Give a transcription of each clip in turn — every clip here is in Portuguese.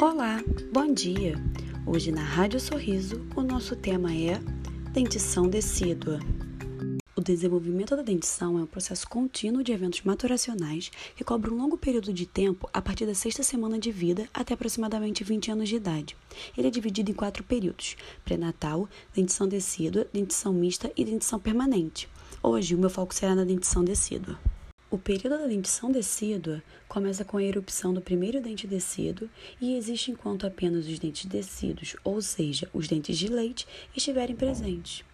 Olá, bom dia! Hoje na Rádio Sorriso o nosso tema é dentição decídua. O desenvolvimento da dentição é um processo contínuo de eventos maturacionais que cobre um longo período de tempo a partir da sexta semana de vida até aproximadamente 20 anos de idade. Ele é dividido em quatro períodos: pré-natal, dentição decídua, dentição mista e dentição permanente. Hoje o meu foco será na dentição decídua. O período da dentição decídua começa com a erupção do primeiro dente decíduo e existe enquanto apenas os dentes decíduos, ou seja, os dentes de leite, estiverem presentes.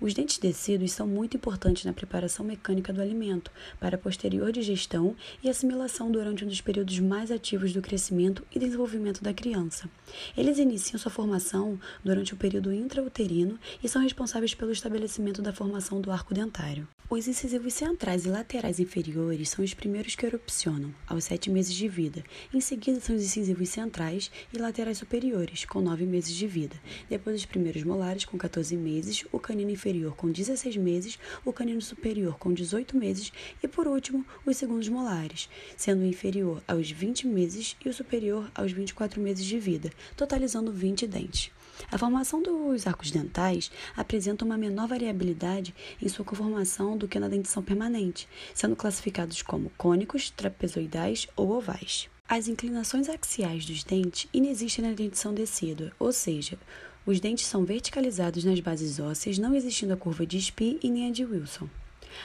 Os dentes decíduos são muito importantes na preparação mecânica do alimento, para posterior digestão e assimilação durante um dos períodos mais ativos do crescimento e desenvolvimento da criança. Eles iniciam sua formação durante o período intrauterino e são responsáveis pelo estabelecimento da formação do arco dentário. Os incisivos centrais e laterais inferiores são os primeiros que erupcionam, aos sete meses de vida. Em seguida, são os incisivos centrais e laterais superiores, com nove meses de vida. Depois, os primeiros molares, com 14 meses, o canino inferior, com 16 meses, o canino superior, com 18 meses e, por último, os segundos molares, sendo o inferior aos 20 meses e o superior aos 24 meses de vida, totalizando 20 dentes. A formação dos arcos dentais apresenta uma menor variabilidade em sua conformação do que na dentição permanente, sendo classificados como cônicos, trapezoidais ou ovais. As inclinações axiais dos dentes inexistem na dentição decídua, ou seja, os dentes são verticalizados nas bases ósseas, não existindo a curva de Spee e nem a de Wilson.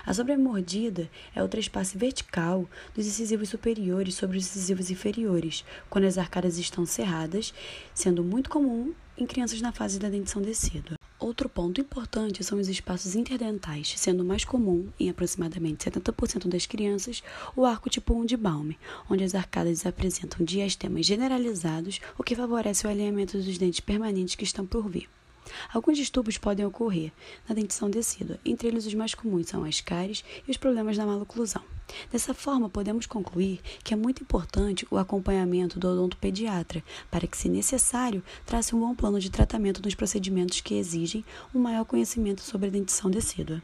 A sobremordida é o trespasse vertical dos incisivos superiores sobre os incisivos inferiores, quando as arcadas estão cerradas, sendo muito comum em crianças na fase da dentição decídua. Outro ponto importante são os espaços interdentais, sendo mais comum, em aproximadamente 70% das crianças, o arco tipo 1 de Balmer, onde as arcadas apresentam diastemas generalizados, o que favorece o alinhamento dos dentes permanentes que estão por vir. Alguns distúrbios podem ocorrer na dentição decídua, entre eles os mais comuns são as cáries e os problemas na maloclusão. Dessa forma, podemos concluir que é muito importante o acompanhamento do odontopediatra para que, se necessário, trace um bom plano de tratamento nos procedimentos que exigem um maior conhecimento sobre a dentição decídua.